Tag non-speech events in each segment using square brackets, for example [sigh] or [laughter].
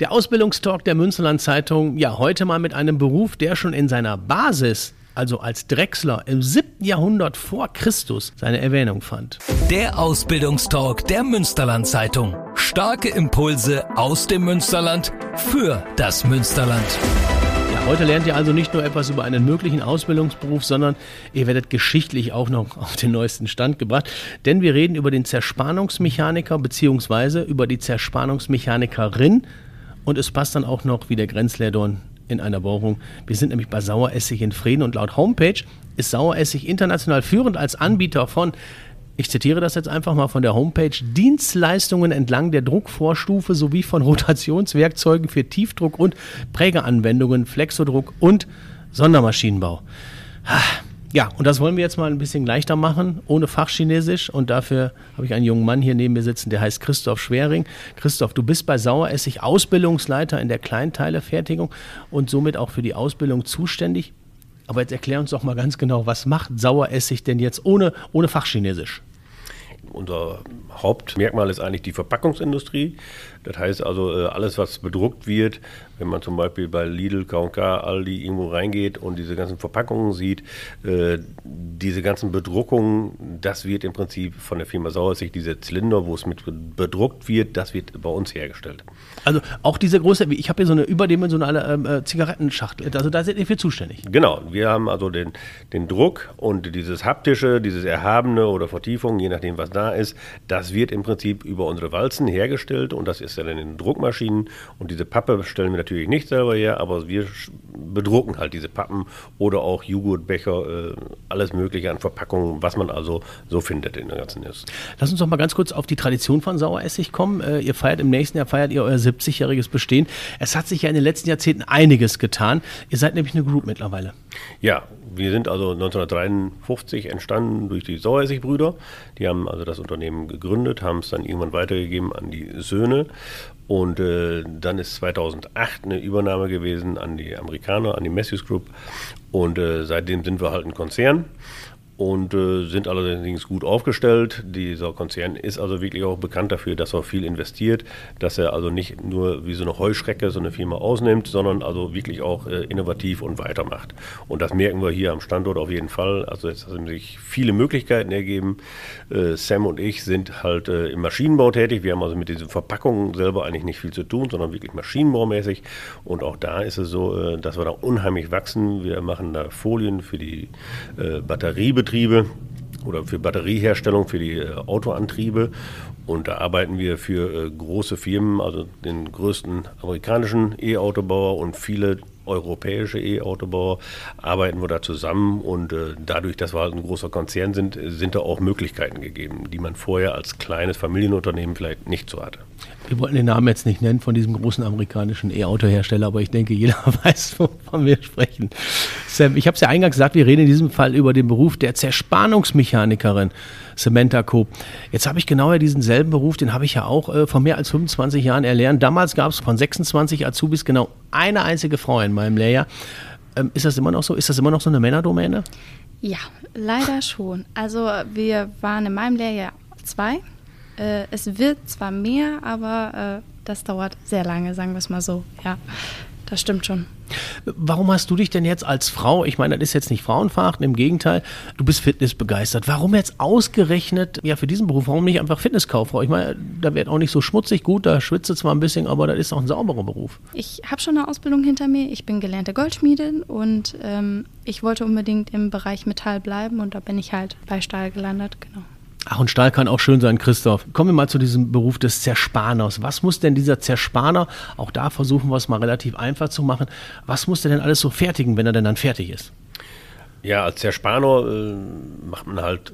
Der Ausbildungstalk der Münsterland Zeitung, ja, heute mal mit einem Beruf, der schon in seiner Basis, also als Drechsler im 7. Jahrhundert vor Christus, seine Erwähnung fand. Der Ausbildungstalk der Münsterland Zeitung. Starke Impulse aus dem Münsterland für das Münsterland. Ja, heute lernt ihr also nicht nur etwas über einen möglichen Ausbildungsberuf, sondern ihr werdet geschichtlich auch noch [laughs] auf den neuesten Stand gebracht. Denn wir reden über den Zerspannungsmechaniker bzw. über die Zerspannungsmechanikerin und es passt dann auch noch wie der Grenzleerdorn in einer Bohrung. Wir sind nämlich bei Saueressig in Frieden und laut Homepage ist Saueressig international führend als Anbieter von ich zitiere das jetzt einfach mal von der Homepage, Dienstleistungen entlang der Druckvorstufe sowie von Rotationswerkzeugen für Tiefdruck und Prägeanwendungen, Flexodruck und Sondermaschinenbau. Ja, und das wollen wir jetzt mal ein bisschen leichter machen, ohne Fachchinesisch. Und dafür habe ich einen jungen Mann hier neben mir sitzen, der heißt Christoph Schwering. Christoph, du bist bei Saueressig Ausbildungsleiter in der Kleinteilefertigung und somit auch für die Ausbildung zuständig. Aber jetzt erklär uns doch mal ganz genau, was macht Saueressig denn jetzt ohne, ohne Fachchinesisch? Unser Hauptmerkmal ist eigentlich die Verpackungsindustrie. Das heißt also, äh, alles, was bedruckt wird, wenn man zum Beispiel bei Lidl, K&K, Aldi irgendwo reingeht und diese ganzen Verpackungen sieht, äh, diese ganzen Bedruckungen, das wird im Prinzip von der Firma Sauersicht, dieser Zylinder, wo es mit bedruckt wird, das wird bei uns hergestellt. Also auch diese große, ich habe hier so eine überdimensionale ähm, äh, Zigarettenschachtel, also da seid ihr für zuständig. Genau, wir haben also den, den Druck und dieses haptische, dieses Erhabene oder Vertiefung, je nachdem was da ist, das wird im Prinzip über unsere Walzen hergestellt und das ist dann in den Druckmaschinen und diese Pappe stellen wir natürlich natürlich nicht selber her, aber wir bedrucken halt diese Pappen oder auch Joghurtbecher, äh, alles Mögliche an Verpackungen, was man also so findet in der ganzen Industrie. Lass uns doch mal ganz kurz auf die Tradition von Saueressig kommen. Äh, ihr feiert im nächsten Jahr feiert ihr euer 70-jähriges Bestehen. Es hat sich ja in den letzten Jahrzehnten einiges getan. Ihr seid nämlich eine Group mittlerweile. Ja, wir sind also 1953 entstanden durch die Saueressig-Brüder. Die haben also das Unternehmen gegründet, haben es dann irgendwann weitergegeben an die Söhne und äh, dann ist 2008 eine Übernahme gewesen an die Amerikaner, an die Matthews Group. Und äh, seitdem sind wir halt ein Konzern und äh, sind allerdings gut aufgestellt. Dieser Konzern ist also wirklich auch bekannt dafür, dass er viel investiert, dass er also nicht nur wie so eine Heuschrecke so eine Firma ausnimmt, sondern also wirklich auch äh, innovativ und weitermacht. Und das merken wir hier am Standort auf jeden Fall. Also jetzt haben sich viele Möglichkeiten ergeben. Äh, Sam und ich sind halt äh, im Maschinenbau tätig. Wir haben also mit diesen Verpackungen selber eigentlich nicht viel zu tun, sondern wirklich maschinenbaumäßig. Und auch da ist es so, äh, dass wir da unheimlich wachsen. Wir machen da Folien für die äh, Batteriebetriebe Batteriebetriebe oder für Batterieherstellung für die äh, Autoantriebe. Und da arbeiten wir für äh, große Firmen, also den größten amerikanischen E-Autobauer und viele europäische E-Autobauer, arbeiten wir da zusammen. Und äh, dadurch, dass wir halt ein großer Konzern sind, sind da auch Möglichkeiten gegeben, die man vorher als kleines Familienunternehmen vielleicht nicht so hatte. Wir wollten den Namen jetzt nicht nennen von diesem großen amerikanischen E-Auto-Hersteller, aber ich denke, jeder [laughs] weiß, wovon wir sprechen. Sam, ich habe es ja eingangs gesagt, wir reden in diesem Fall über den Beruf der Zerspannungsmechanikerin. Samantha Co. Jetzt habe ich genau ja diesen selben Beruf, den habe ich ja auch äh, vor mehr als 25 Jahren erlernt. Damals gab es von 26 Azubis genau eine einzige Frau in meinem Lehrjahr. Ähm, ist das immer noch so? Ist das immer noch so eine Männerdomäne? Ja, leider schon. Also wir waren in meinem Lehrjahr zwei äh, es wird zwar mehr, aber äh, das dauert sehr lange, sagen wir es mal so. Ja, das stimmt schon. Warum hast du dich denn jetzt als Frau, ich meine, das ist jetzt nicht Frauenverachten, im Gegenteil, du bist fitnessbegeistert. Warum jetzt ausgerechnet, ja, für diesen Beruf, warum nicht einfach Fitnesskauffrau? Ich meine, da wird auch nicht so schmutzig, gut, da schwitze zwar ein bisschen, aber das ist auch ein sauberer Beruf. Ich habe schon eine Ausbildung hinter mir. Ich bin gelernte Goldschmiedin und ähm, ich wollte unbedingt im Bereich Metall bleiben und da bin ich halt bei Stahl gelandet, genau. Ach, und Stahl kann auch schön sein, Christoph. Kommen wir mal zu diesem Beruf des Zerspaners. Was muss denn dieser Zerspaner, auch da versuchen wir es mal relativ einfach zu machen, was muss der denn alles so fertigen, wenn er denn dann fertig ist? Ja, als Zerspaner äh, macht man halt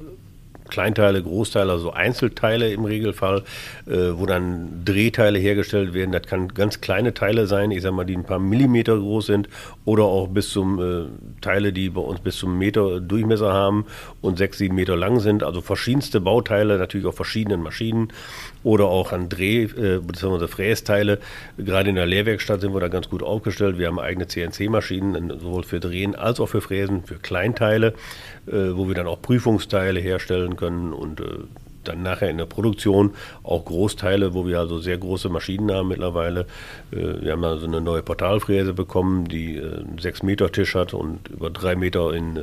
Kleinteile, Großteile, also Einzelteile im Regelfall, äh, wo dann Drehteile hergestellt werden. Das kann ganz kleine Teile sein, ich sag mal, die ein paar Millimeter groß sind oder auch bis zum äh, Teile, die bei uns bis zum Meter Durchmesser haben und sechs, sieben Meter lang sind. Also verschiedenste Bauteile, natürlich auf verschiedenen Maschinen oder auch an Dreh- äh, bzw. Frästeile. Gerade in der Lehrwerkstatt sind wir da ganz gut aufgestellt. Wir haben eigene CNC-Maschinen, sowohl für Drehen als auch für Fräsen, für Kleinteile, äh, wo wir dann auch Prüfungsteile herstellen können und äh, dann nachher in der Produktion auch Großteile, wo wir also sehr große Maschinen haben mittlerweile. Äh, wir haben also eine neue Portalfräse bekommen, die äh, einen 6 Meter Tisch hat und über 3 Meter in,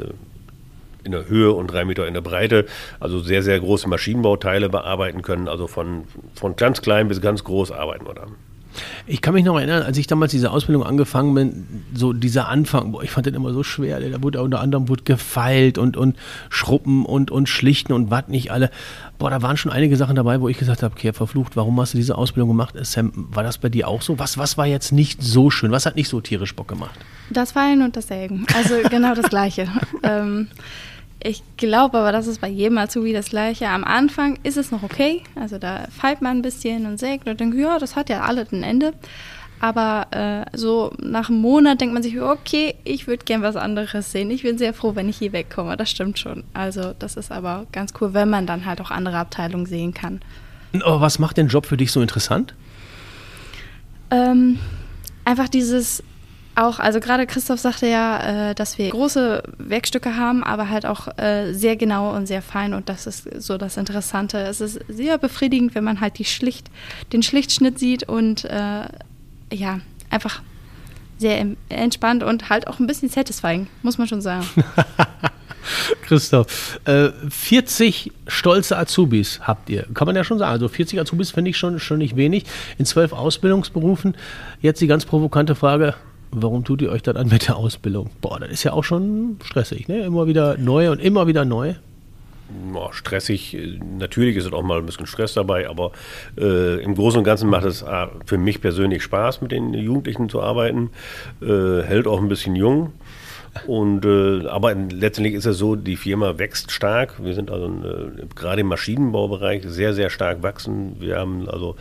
in der Höhe und 3 Meter in der Breite. Also sehr, sehr große Maschinenbauteile bearbeiten können. Also von, von ganz klein bis ganz groß arbeiten wir da. Ich kann mich noch erinnern, als ich damals diese Ausbildung angefangen bin, so dieser Anfang, boah, ich fand den immer so schwer. Da wurde unter anderem wurde gefeilt und, und Schruppen und, und Schlichten und was nicht alle. Boah, da waren schon einige Sachen dabei, wo ich gesagt habe, okay, verflucht, warum hast du diese Ausbildung gemacht? Sam, war das bei dir auch so? Was, was war jetzt nicht so schön? Was hat nicht so tierisch Bock gemacht? Das Feilen und das Sägen. Also genau das Gleiche. [laughs] ähm, ich glaube aber, das ist bei jedem Azubi das Gleiche. Am Anfang ist es noch okay. Also da feilt man ein bisschen und sägt und denkt, ja, das hat ja alles ein Ende. Aber äh, so nach einem Monat denkt man sich, okay, ich würde gern was anderes sehen. Ich bin sehr froh, wenn ich hier wegkomme. Das stimmt schon. Also das ist aber ganz cool, wenn man dann halt auch andere Abteilungen sehen kann. Aber was macht den Job für dich so interessant? Ähm, einfach dieses auch, also gerade Christoph sagte ja, äh, dass wir große Werkstücke haben, aber halt auch äh, sehr genau und sehr fein und das ist so das Interessante. Es ist sehr befriedigend, wenn man halt die schlicht, den Schlichtschnitt sieht und äh, ja, einfach sehr entspannt und halt auch ein bisschen satisfying, muss man schon sagen. [laughs] Christoph, äh, 40 stolze Azubis habt ihr, kann man ja schon sagen. Also 40 Azubis finde ich schon, schon nicht wenig in zwölf Ausbildungsberufen. Jetzt die ganz provokante Frage, warum tut ihr euch dann an mit der Ausbildung? Boah, das ist ja auch schon stressig, ne? Immer wieder neu und immer wieder neu. Boah, stressig, natürlich ist es auch mal ein bisschen Stress dabei, aber äh, im Großen und Ganzen macht es äh, für mich persönlich Spaß, mit den Jugendlichen zu arbeiten. Äh, hält auch ein bisschen jung. Und, äh, aber letztendlich ist es so, die Firma wächst stark. Wir sind also äh, gerade im Maschinenbaubereich sehr, sehr stark wachsen. Wir haben also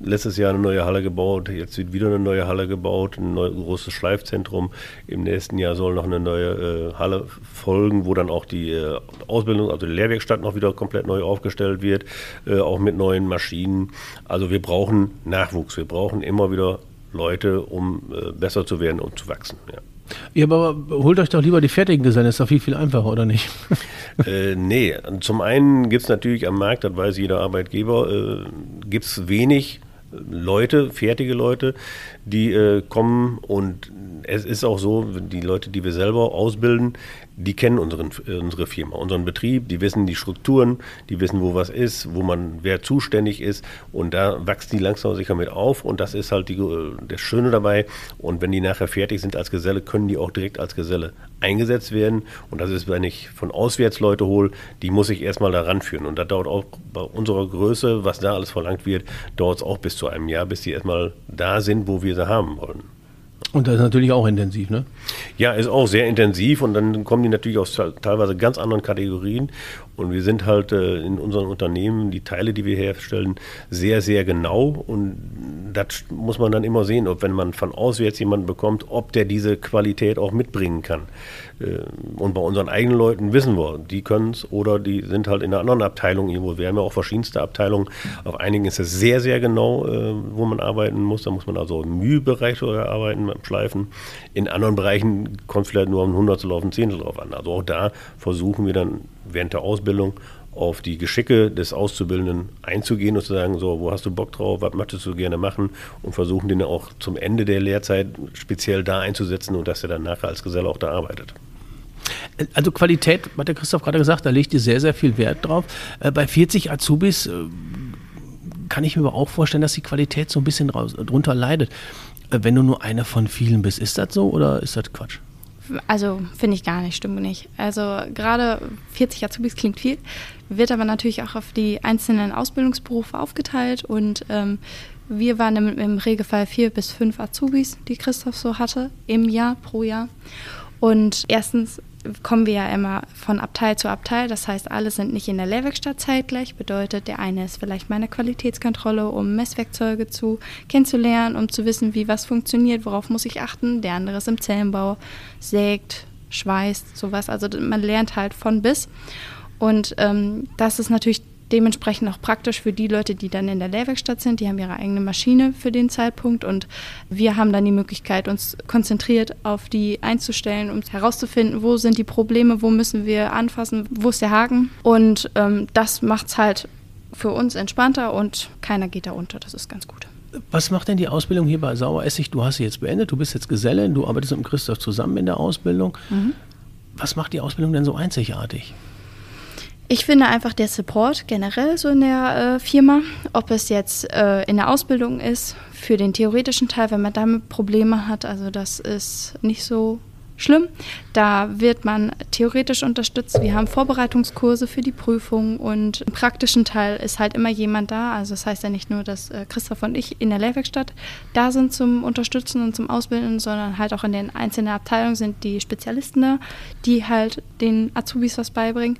letztes Jahr eine neue Halle gebaut, jetzt wird wieder eine neue Halle gebaut, ein neues großes Schleifzentrum. Im nächsten Jahr soll noch eine neue äh, Halle folgen, wo dann auch die äh, Ausbildung, also die Lehrwerkstatt noch wieder komplett neu aufgestellt wird, äh, auch mit neuen Maschinen. Also wir brauchen Nachwuchs, wir brauchen immer wieder Leute, um äh, besser zu werden und zu wachsen. Ja. Ja, aber holt euch doch lieber die fertigen Gesellen, ist doch viel, viel einfacher, oder nicht? [laughs] äh, nee, zum einen gibt es natürlich am Markt, das weiß jeder Arbeitgeber, äh, gibt es wenig Leute, fertige Leute, die äh, kommen und es ist auch so, die Leute, die wir selber ausbilden, die kennen unseren, unsere Firma, unseren Betrieb, die wissen die Strukturen, die wissen, wo was ist, wo man, wer zuständig ist. Und da wachsen die langsam sicher mit auf. Und das ist halt die, das Schöne dabei. Und wenn die nachher fertig sind als Geselle, können die auch direkt als Geselle eingesetzt werden. Und das ist, wenn ich von auswärts Leute hole, die muss ich erstmal da ranführen. Und das dauert auch bei unserer Größe, was da alles verlangt wird, dauert es auch bis zu einem Jahr, bis die erstmal da sind, wo wir sie haben wollen. Und das ist natürlich auch intensiv, ne? Ja, ist auch sehr intensiv und dann kommen die natürlich aus teilweise ganz anderen Kategorien. Und wir sind halt äh, in unseren Unternehmen, die Teile, die wir herstellen, sehr, sehr genau. Und das muss man dann immer sehen, ob wenn man von auswärts jemanden bekommt, ob der diese Qualität auch mitbringen kann. Äh, und bei unseren eigenen Leuten wissen wir, die können es oder die sind halt in einer anderen Abteilung irgendwo. Wir haben ja auch verschiedenste Abteilungen. Auf einigen ist es sehr, sehr genau, äh, wo man arbeiten muss. Da muss man also im Mühebereich arbeiten Schleifen. In anderen Bereichen kommt es vielleicht nur um ein Hundertstel auf ein Zehntel drauf an. Also auch da versuchen wir dann während der Ausbildung auf die Geschicke des Auszubildenden einzugehen und zu sagen, so, wo hast du Bock drauf, was möchtest du gerne machen und versuchen den auch zum Ende der Lehrzeit speziell da einzusetzen und dass er dann nachher als Geselle auch da arbeitet. Also Qualität, hat der Christoph gerade gesagt, da legt ihr sehr, sehr viel Wert drauf. Äh, bei 40 Azubis äh, kann ich mir aber auch vorstellen, dass die Qualität so ein bisschen drunter leidet. Äh, wenn du nur einer von vielen bist, ist das so oder ist das Quatsch? Also finde ich gar nicht, stimmt nicht. Also gerade 40 Azubis klingt viel, wird aber natürlich auch auf die einzelnen Ausbildungsberufe aufgeteilt und ähm, wir waren im, im Regelfall vier bis fünf Azubis, die Christoph so hatte, im Jahr, pro Jahr. Und erstens kommen wir ja immer von Abteil zu Abteil. Das heißt, alle sind nicht in der Lehrwerkstatt zeitgleich. Bedeutet, der eine ist vielleicht meine Qualitätskontrolle, um Messwerkzeuge zu kennenzulernen, um zu wissen, wie was funktioniert, worauf muss ich achten. Der andere ist im Zellenbau, sägt, schweißt, sowas. Also man lernt halt von bis. Und ähm, das ist natürlich dementsprechend auch praktisch für die Leute, die dann in der Lehrwerkstatt sind. Die haben ihre eigene Maschine für den Zeitpunkt und wir haben dann die Möglichkeit, uns konzentriert auf die einzustellen, um herauszufinden, wo sind die Probleme, wo müssen wir anfassen, wo ist der Haken. Und ähm, das macht es halt für uns entspannter und keiner geht da unter. Das ist ganz gut. Was macht denn die Ausbildung hier bei Saueressig? Du hast sie jetzt beendet, du bist jetzt Gesellin, du arbeitest mit Christoph zusammen in der Ausbildung. Mhm. Was macht die Ausbildung denn so einzigartig? Ich finde einfach der Support generell so in der äh, Firma, ob es jetzt äh, in der Ausbildung ist, für den theoretischen Teil, wenn man damit Probleme hat, also das ist nicht so schlimm. Da wird man theoretisch unterstützt. Wir haben Vorbereitungskurse für die Prüfung und im praktischen Teil ist halt immer jemand da. Also das heißt ja nicht nur, dass äh, Christoph und ich in der Lehrwerkstatt da sind zum Unterstützen und zum Ausbilden, sondern halt auch in den einzelnen Abteilungen sind die Spezialisten da, die halt den Azubis was beibringen.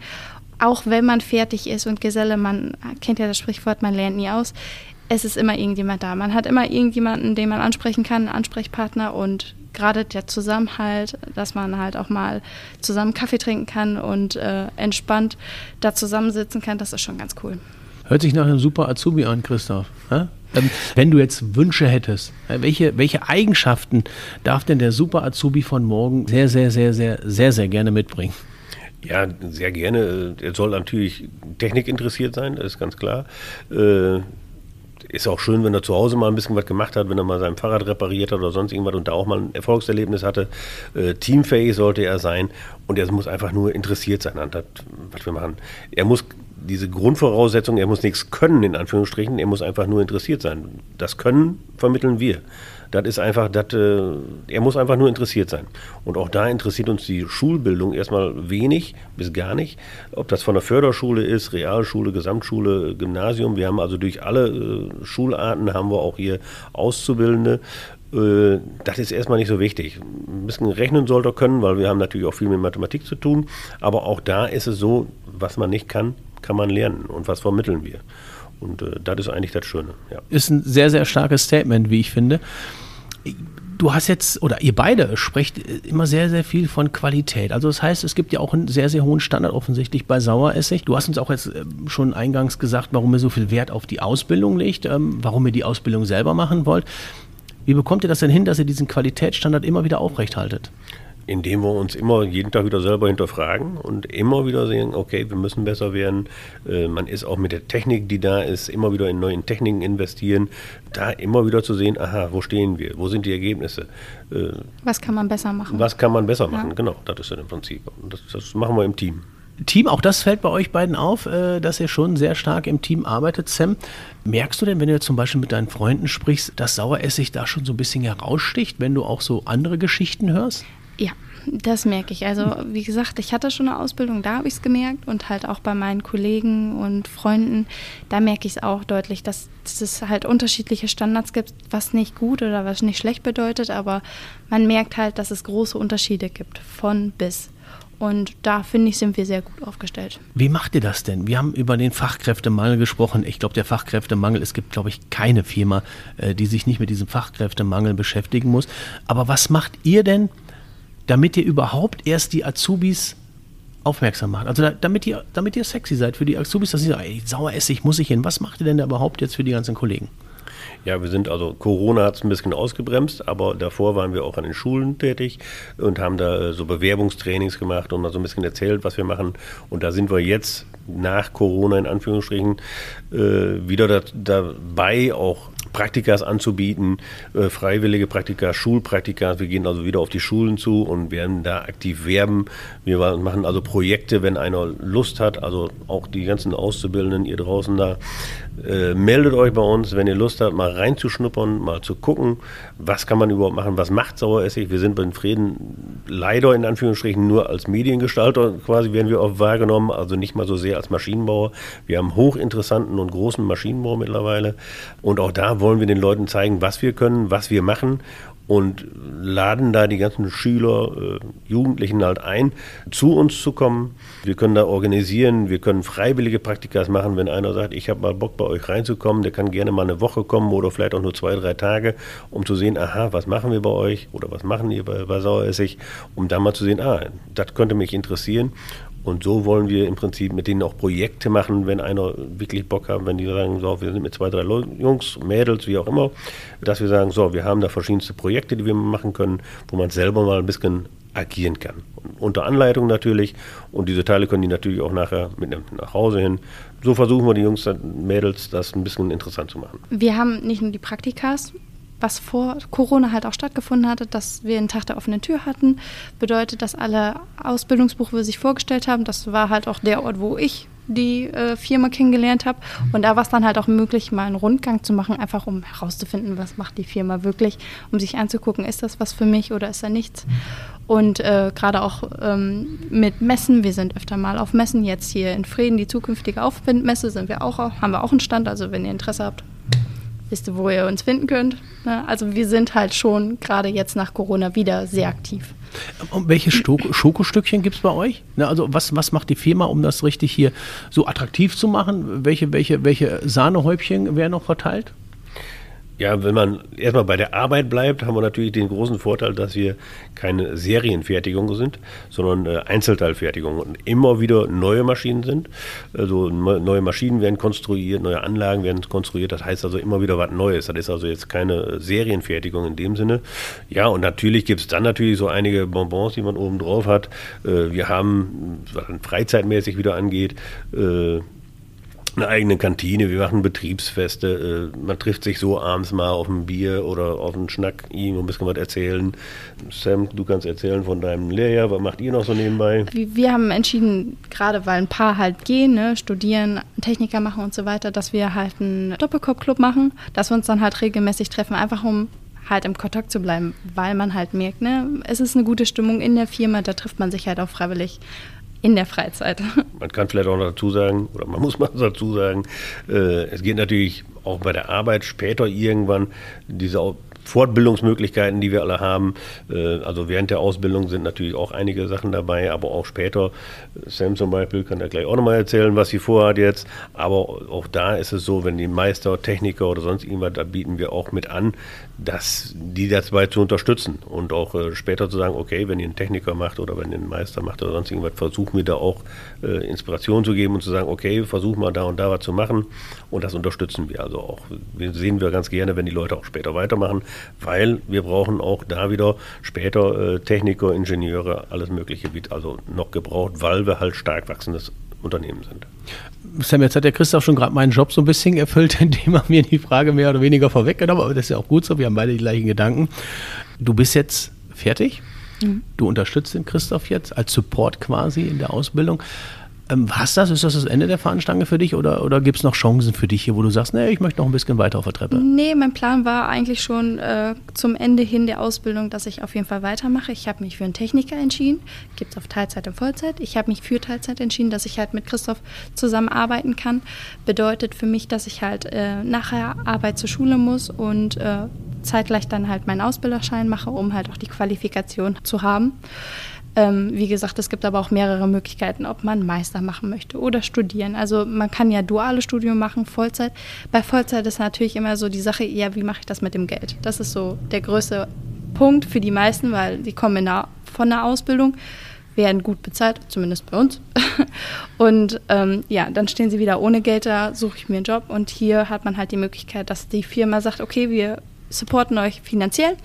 Auch wenn man fertig ist und Geselle, man kennt ja das Sprichwort, man lernt nie aus. Es ist immer irgendjemand da. Man hat immer irgendjemanden, den man ansprechen kann, einen Ansprechpartner und gerade der Zusammenhalt, dass man halt auch mal zusammen Kaffee trinken kann und äh, entspannt da zusammensitzen kann, das ist schon ganz cool. Hört sich nach einem super Azubi an, Christoph. Ja? Ähm, wenn du jetzt Wünsche hättest, welche, welche Eigenschaften darf denn der super Azubi von morgen sehr, sehr, sehr, sehr, sehr, sehr gerne mitbringen? Ja, sehr gerne. Er soll natürlich Technik interessiert sein, das ist ganz klar. Äh, ist auch schön, wenn er zu Hause mal ein bisschen was gemacht hat, wenn er mal sein Fahrrad repariert hat oder sonst irgendwas und da auch mal ein Erfolgserlebnis hatte. Äh, teamfähig sollte er sein und er muss einfach nur interessiert sein an das, was wir machen. Er muss diese Grundvoraussetzung, er muss nichts können, in Anführungsstrichen, er muss einfach nur interessiert sein. Das Können vermitteln wir. Das ist einfach, das, äh, er muss einfach nur interessiert sein. Und auch da interessiert uns die Schulbildung erstmal wenig bis gar nicht. Ob das von der Förderschule ist, Realschule, Gesamtschule, Gymnasium. Wir haben also durch alle äh, Schularten haben wir auch hier Auszubildende. Äh, das ist erstmal nicht so wichtig. Ein bisschen rechnen sollte er können, weil wir haben natürlich auch viel mit Mathematik zu tun. Aber auch da ist es so, was man nicht kann, kann man lernen. Und was vermitteln wir? Und äh, das ist eigentlich das Schöne. Ja. Ist ein sehr, sehr starkes Statement, wie ich finde. Du hast jetzt, oder ihr beide sprecht immer sehr, sehr viel von Qualität. Also das heißt, es gibt ja auch einen sehr, sehr hohen Standard offensichtlich bei Saueressig. Du hast uns auch jetzt äh, schon eingangs gesagt, warum ihr so viel Wert auf die Ausbildung legt, ähm, warum ihr die Ausbildung selber machen wollt. Wie bekommt ihr das denn hin, dass ihr diesen Qualitätsstandard immer wieder aufrechthaltet? Indem wir uns immer jeden Tag wieder selber hinterfragen und immer wieder sehen, okay, wir müssen besser werden. Äh, man ist auch mit der Technik, die da ist, immer wieder in neuen Techniken investieren, da immer wieder zu sehen, aha, wo stehen wir, wo sind die Ergebnisse. Äh, was kann man besser machen? Was kann man besser machen, ja. genau, das ist ja im Prinzip. Und das, das machen wir im Team. Team, auch das fällt bei euch beiden auf, äh, dass ihr schon sehr stark im Team arbeitet. Sam, merkst du denn, wenn du zum Beispiel mit deinen Freunden sprichst, dass Saueressig da schon so ein bisschen heraussticht, wenn du auch so andere Geschichten hörst? Ja, das merke ich. Also wie gesagt, ich hatte schon eine Ausbildung, da habe ich es gemerkt und halt auch bei meinen Kollegen und Freunden, da merke ich es auch deutlich, dass, es halt unterschiedliche Standards gibt, was nicht gut oder was nicht schlecht bedeutet, aber man merkt halt, dass es große Unterschiede gibt von bis. Und da finde ich, sind wir sehr gut aufgestellt. Wie macht ihr das denn? Wir haben über den Fachkräftemangel gesprochen. Ich glaube, der Fachkräftemangel, es gibt, glaube ich, keine Firma, äh, die sich nicht mit diesem Fachkräftemangel beschäftigen muss. Aber was macht ihr denn? Damit ihr überhaupt erst die Azubis aufmerksam macht. Also da, damit, ihr, damit ihr sexy seid für die Azubis, dass sie sagen, ey, Saueressig muss ich hin. Was macht ihr denn da überhaupt jetzt für die ganzen Kollegen? Ja, wir sind also, Corona hat es ein bisschen ausgebremst, aber davor waren wir auch an den Schulen tätig und haben da äh, so Bewerbungstrainings gemacht und mal so ein bisschen erzählt, was wir machen. Und da sind wir jetzt nach Corona in Anführungsstrichen äh, wieder da, dabei, auch Praktikas anzubieten, äh, freiwillige Praktika, Schulpraktika. Wir gehen also wieder auf die Schulen zu und werden da aktiv werben. Wir machen also Projekte, wenn einer Lust hat, also auch die ganzen Auszubildenden, ihr draußen da, äh, meldet euch bei uns, wenn ihr Lust habt, mal reinzuschnuppern, mal zu gucken, was kann man überhaupt machen, was macht Saueressig. Wir sind bei den Frieden leider in Anführungsstrichen nur als Mediengestalter quasi werden wir auch wahrgenommen, also nicht mal so sehr als Maschinenbauer. Wir haben hochinteressanten und großen Maschinenbau mittlerweile und auch da wollen wir den Leuten zeigen, was wir können, was wir machen und laden da die ganzen Schüler, äh, Jugendlichen halt ein, zu uns zu kommen. Wir können da organisieren, wir können freiwillige Praktikas machen, wenn einer sagt, ich habe mal Bock bei euch reinzukommen, der kann gerne mal eine Woche kommen oder vielleicht auch nur zwei, drei Tage, um zu sehen, aha, was machen wir bei euch oder was machen ihr bei, bei Saueressig, um da mal zu sehen, ah, das könnte mich interessieren. Und so wollen wir im Prinzip mit denen auch Projekte machen, wenn einer wirklich Bock hat, wenn die sagen, so, wir sind mit zwei, drei Jungs, Mädels, wie auch immer, dass wir sagen, so, wir haben da verschiedenste Projekte, die wir machen können, wo man selber mal ein bisschen agieren kann. Unter Anleitung natürlich. Und diese Teile können die natürlich auch nachher mitnehmen nach Hause hin. So versuchen wir die Jungs Mädels das ein bisschen interessant zu machen. Wir haben nicht nur die Praktikas, was vor Corona halt auch stattgefunden hatte, dass wir einen Tag der offenen Tür hatten, bedeutet, dass alle Ausbildungsberufe sich vorgestellt haben. Das war halt auch der Ort, wo ich die äh, Firma kennengelernt habe. Und da war es dann halt auch möglich, mal einen Rundgang zu machen, einfach um herauszufinden, was macht die Firma wirklich, um sich anzugucken, ist das was für mich oder ist da nichts. Und äh, gerade auch ähm, mit Messen, wir sind öfter mal auf Messen, jetzt hier in Frieden, die zukünftige Aufwindmesse, sind wir auch, haben wir auch einen Stand, also wenn ihr Interesse habt, wisst ihr, wo ihr uns finden könnt. Ne? Also wir sind halt schon gerade jetzt nach Corona wieder sehr aktiv. Und welche Schokostückchen gibt es bei euch? Also was, was macht die Firma, um das richtig hier so attraktiv zu machen? Welche, welche, welche Sahnehäubchen werden noch verteilt? Ja, wenn man erstmal bei der Arbeit bleibt, haben wir natürlich den großen Vorteil, dass wir keine Serienfertigung sind, sondern äh, Einzelteilfertigung und immer wieder neue Maschinen sind. Also neue Maschinen werden konstruiert, neue Anlagen werden konstruiert. Das heißt also immer wieder was Neues. Das ist also jetzt keine Serienfertigung in dem Sinne. Ja, und natürlich gibt es dann natürlich so einige Bonbons, die man oben drauf hat. Äh, wir haben, was freizeitmäßig wieder angeht, äh, eine eigene Kantine, wir machen Betriebsfeste, äh, man trifft sich so abends mal auf ein Bier oder auf einen Schnack, ihm ein bisschen was erzählen. Sam, du kannst erzählen von deinem Lehrjahr, was macht ihr noch so nebenbei? Wir haben entschieden, gerade weil ein paar halt gehen, ne, studieren, Techniker machen und so weiter, dass wir halt einen Doppelkopf-Club machen, dass wir uns dann halt regelmäßig treffen, einfach um halt im Kontakt zu bleiben, weil man halt merkt, ne, es ist eine gute Stimmung in der Firma, da trifft man sich halt auch freiwillig in der Freizeit. [laughs] Man kann vielleicht auch noch dazu sagen, oder man muss [laughs] mal dazu sagen, äh, es geht natürlich auch bei der Arbeit später irgendwann diese Fortbildungsmöglichkeiten, die wir alle haben. Äh, also während der Ausbildung sind natürlich auch einige Sachen dabei, aber auch später. Sam zum Beispiel kann da gleich auch nochmal erzählen, was sie vorhat jetzt. Aber auch da ist es so, wenn die Meister, Techniker oder sonst irgendwas, da bieten wir auch mit an, dass die dabei zu unterstützen und auch äh, später zu sagen, okay, wenn ihr einen Techniker macht oder wenn ihr einen Meister macht oder sonst irgendwas, versuchen wir da auch äh, Inspiration zu geben und zu sagen, okay, versuch mal da und da was zu machen und das unterstützen wir also auch. Wir sehen wir ganz gerne, wenn die Leute auch später weitermachen, weil wir brauchen auch da wieder später äh, Techniker, Ingenieure, alles Mögliche wird also noch gebraucht, weil wir halt stark wachsendes Unternehmen sind. Sam, jetzt hat der Christoph schon gerade meinen Job so ein bisschen erfüllt, [laughs] indem er mir die Frage mehr oder weniger vorweggenommen hat, aber das ist ja auch gut so, wir haben beide die gleichen Gedanken. Du bist jetzt fertig, mhm. du unterstützt den Christoph jetzt als Support quasi in der Ausbildung. Ähm, was das? Ist das das Ende der Fahnenstange für dich oder, oder gibt es noch Chancen für dich hier, wo du sagst, nee, ich möchte noch ein bisschen weiter auf der Treppe? Nee, mein Plan war eigentlich schon äh, zum Ende hin der Ausbildung, dass ich auf jeden Fall weitermache. Ich habe mich für einen Techniker entschieden, gibt es auf Teilzeit und Vollzeit. Ich habe mich für Teilzeit entschieden, dass ich halt mit Christoph zusammenarbeiten kann. Bedeutet für mich, dass ich halt äh, nachher Arbeit zur Schule muss und äh, zeitgleich dann halt meinen Ausbilderschein mache, um halt auch die Qualifikation zu haben. Ähm, wie gesagt, es gibt aber auch mehrere Möglichkeiten, ob man Meister machen möchte oder studieren. Also man kann ja duales Studium machen, Vollzeit. Bei Vollzeit ist natürlich immer so die Sache, ja, wie mache ich das mit dem Geld? Das ist so der größte Punkt für die meisten, weil die kommen der, von der Ausbildung, werden gut bezahlt, zumindest bei uns. [laughs] und ähm, ja, dann stehen sie wieder ohne Geld da, suche ich mir einen Job. Und hier hat man halt die Möglichkeit, dass die Firma sagt, okay, wir supporten euch finanziell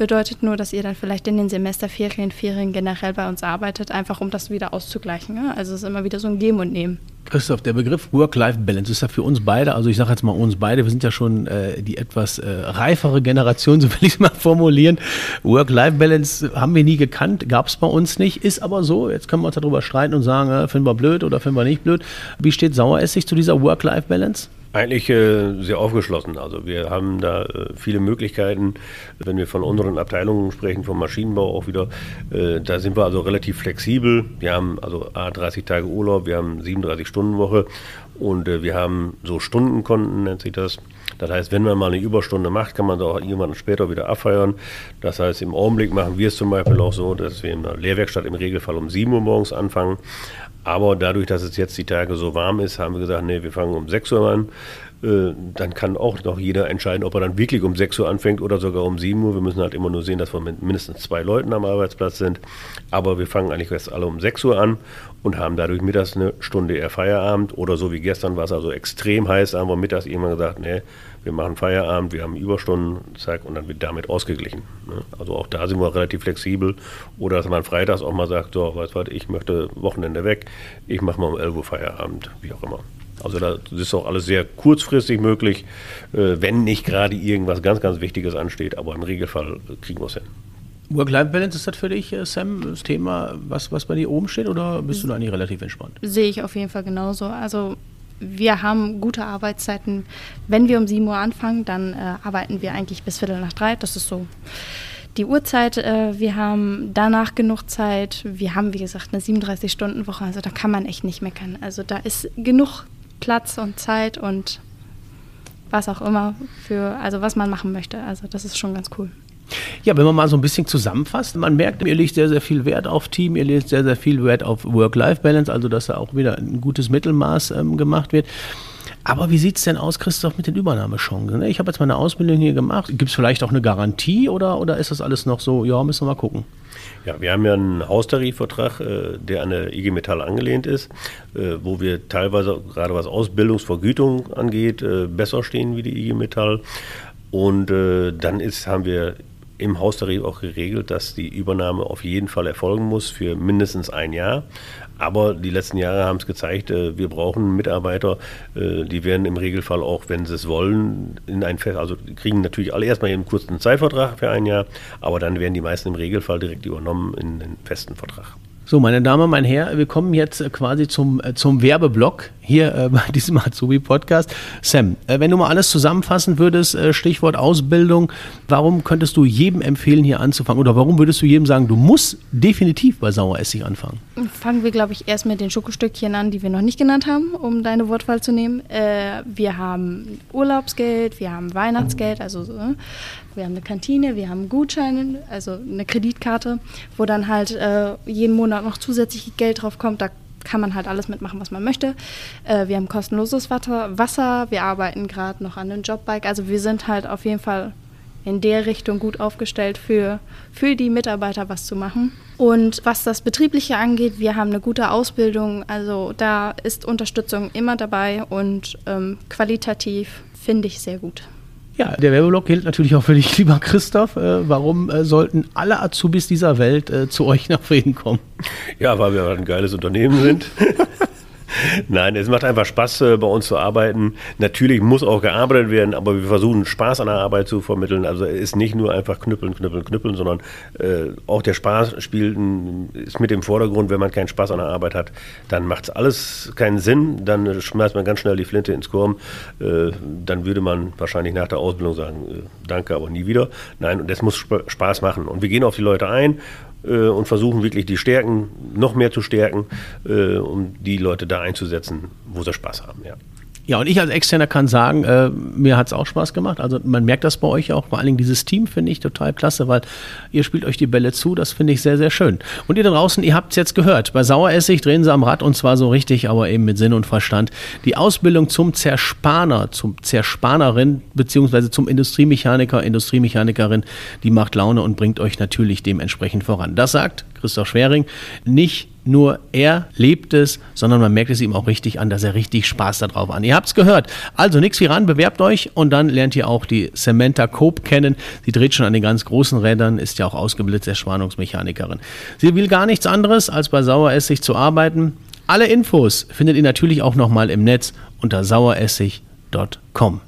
bedeutet nur, dass ihr dann vielleicht in den Semesterferien, Ferien generell bei uns arbeitet, einfach um das wieder auszugleichen. Ja? Also es ist immer wieder so ein Geben und Nehmen. Christoph, der Begriff Work-Life-Balance ist ja für uns beide, also ich sage jetzt mal uns beide, wir sind ja schon äh, die etwas äh, reifere Generation, [laughs] so will ich es mal formulieren. Work-Life-Balance haben wir nie gekannt, gab es bei uns nicht, ist aber so. Jetzt können wir uns darüber streiten und sagen, äh, finden wir blöd oder finden wir nicht blöd. Wie steht Saueressig zu dieser Work-Life-Balance? Eigentlich äh, sehr aufgeschlossen. Also wir haben da äh, viele Möglichkeiten. Wenn wir von unseren Abteilungen sprechen, vom Maschinenbau auch wieder, äh, da sind wir also relativ flexibel. Wir haben also A, 30 Tage Urlaub, wir haben 37 Stunden Woche und äh, wir haben so Stundenkonten, nennt sich das. Das heißt, wenn man mal eine Überstunde macht, kann man da auch irgendwann später wieder abfeiern. Das heißt, im Augenblick machen wir es zum Beispiel auch so, dass wir in der Lehrwerkstatt im Regelfall um 7 Uhr morgens anfangen. Aber dadurch, dass es jetzt die Tage so warm ist, haben wir gesagt, nee, wir fangen um 6 Uhr an. Äh, dann kann auch noch jeder entscheiden, ob er dann wirklich um 6 Uhr anfängt oder sogar um 7 Uhr. Wir müssen halt immer nur sehen, dass wir mit mindestens zwei Leuten am Arbeitsplatz sind. Aber wir fangen eigentlich erst alle um 6 Uhr an und haben dadurch mittags eine Stunde eher Feierabend. Oder so wie gestern war es also extrem heiß, haben wir mittags irgendwann gesagt, nee, wir machen Feierabend, wir haben Überstunden, zack, und dann wird damit ausgeglichen. Ne? Also auch da sind wir relativ flexibel. Oder dass man freitags auch mal sagt, so, weißt du was, ich möchte Wochenende weg, ich mache mal um 11 Uhr Feierabend, wie auch immer. Also das ist auch alles sehr kurzfristig möglich, äh, wenn nicht gerade irgendwas ganz, ganz Wichtiges ansteht. Aber im Regelfall kriegen wir es hin. Work-Life-Balance, ist das für dich, äh, Sam, das Thema, was, was bei dir oben steht oder bist du da eigentlich relativ entspannt? Sehe ich auf jeden Fall genauso. Also wir haben gute Arbeitszeiten. Wenn wir um 7 Uhr anfangen, dann äh, arbeiten wir eigentlich bis Viertel nach drei. Das ist so die Uhrzeit. Äh, wir haben danach genug Zeit. Wir haben, wie gesagt, eine 37-Stunden-Woche. Also da kann man echt nicht meckern. Also da ist genug Platz und Zeit und was auch immer für, also was man machen möchte. Also das ist schon ganz cool. Ja, wenn man mal so ein bisschen zusammenfasst, man merkt, ihr legt sehr, sehr viel Wert auf Team, ihr legt sehr, sehr viel Wert auf Work-Life-Balance, also dass da auch wieder ein gutes Mittelmaß ähm, gemacht wird. Aber wie sieht es denn aus, Christoph, mit den Übernahmechancen? Ich habe jetzt meine Ausbildung hier gemacht. Gibt es vielleicht auch eine Garantie oder, oder ist das alles noch so, ja, müssen wir mal gucken? Ja, wir haben ja einen Haustarifvertrag, äh, der an der IG Metall angelehnt ist, äh, wo wir teilweise, gerade was Ausbildungsvergütung angeht, äh, besser stehen wie die IG Metall. Und dann ist, haben wir im Haustarif auch geregelt, dass die Übernahme auf jeden Fall erfolgen muss für mindestens ein Jahr. Aber die letzten Jahre haben es gezeigt, äh, wir brauchen Mitarbeiter, äh, die werden im Regelfall auch, wenn sie es wollen, in ein Fest, also kriegen natürlich alle erstmal einen kurzen Zeitvertrag für ein Jahr, aber dann werden die meisten im Regelfall direkt übernommen in den festen Vertrag. So, meine Damen, mein Herr, wir kommen jetzt äh, quasi zum, äh, zum Werbeblock hier äh, [laughs] bei diesem Azubi-Podcast. Sam, äh, wenn du mal alles zusammenfassen würdest, äh, Stichwort Ausbildung, warum könntest du jedem empfehlen, hier anzufangen? Oder warum würdest du jedem sagen, du musst definitiv bei Saueressig anfangen? Fangen wir, glaube ich, erst mit den Schokostückchen an, die wir noch nicht genannt haben, um deine Wortwahl zu nehmen. Äh, wir haben Urlaubsgeld, wir haben Weihnachtsgeld, also wir haben eine Kantine, wir haben Gutscheine, also eine Kreditkarte, wo dann halt äh, jeden Monat noch zusätzlich Geld drauf kommt. Da kann man halt alles mitmachen, was man möchte. Äh, wir haben kostenloses Wasser, wir arbeiten gerade noch an einem Jobbike. Also wir sind halt auf jeden Fall in der Richtung gut aufgestellt für, für die Mitarbeiter was zu machen. Und was das Betriebliche angeht, wir haben eine gute Ausbildung, also da ist Unterstützung immer dabei und ähm, qualitativ finde ich sehr gut. Ja, der Werbeblock gilt natürlich auch für dich, [laughs] lieber Christoph. Äh, warum äh, sollten alle Azubis dieser Welt äh, zu euch nach Frieden kommen? Ja, weil wir ein geiles Unternehmen sind. [laughs] Nein, es macht einfach Spaß, äh, bei uns zu arbeiten. Natürlich muss auch gearbeitet werden, aber wir versuchen Spaß an der Arbeit zu vermitteln. Also es ist nicht nur einfach knüppeln, knüppeln, knüppeln, sondern äh, auch der Spaß spielt, ist mit im Vordergrund. Wenn man keinen Spaß an der Arbeit hat, dann macht es alles keinen Sinn. Dann schmeißt man ganz schnell die Flinte ins Korn. Äh, dann würde man wahrscheinlich nach der Ausbildung sagen, äh, danke, aber nie wieder. Nein, und das muss Spaß machen. Und wir gehen auf die Leute ein äh, und versuchen wirklich die Stärken noch mehr zu stärken, äh, um die Leute da einzusetzen, wo sie Spaß haben. Ja. Ja, und ich als Externer kann sagen, äh, mir hat es auch Spaß gemacht. Also man merkt das bei euch auch. Vor allen Dingen dieses Team finde ich total klasse, weil ihr spielt euch die Bälle zu. Das finde ich sehr, sehr schön. Und ihr da draußen, ihr habt es jetzt gehört. Bei Saueressig drehen sie am Rad und zwar so richtig, aber eben mit Sinn und Verstand. Die Ausbildung zum Zerspaner, zum Zerspanerin beziehungsweise zum Industriemechaniker, Industriemechanikerin, die macht Laune und bringt euch natürlich dementsprechend voran. Das sagt Christoph Schwering nicht nur er lebt es, sondern man merkt es ihm auch richtig an, dass er richtig Spaß darauf hat. Ihr habt es gehört. Also nichts wie ran, bewerbt euch und dann lernt ihr auch die Samantha Cope kennen. Sie dreht schon an den ganz großen Rädern, ist ja auch ausgebildete Erspannungsmechanikerin. Sie will gar nichts anderes, als bei Saueressig zu arbeiten. Alle Infos findet ihr natürlich auch nochmal im Netz unter saueressig.com.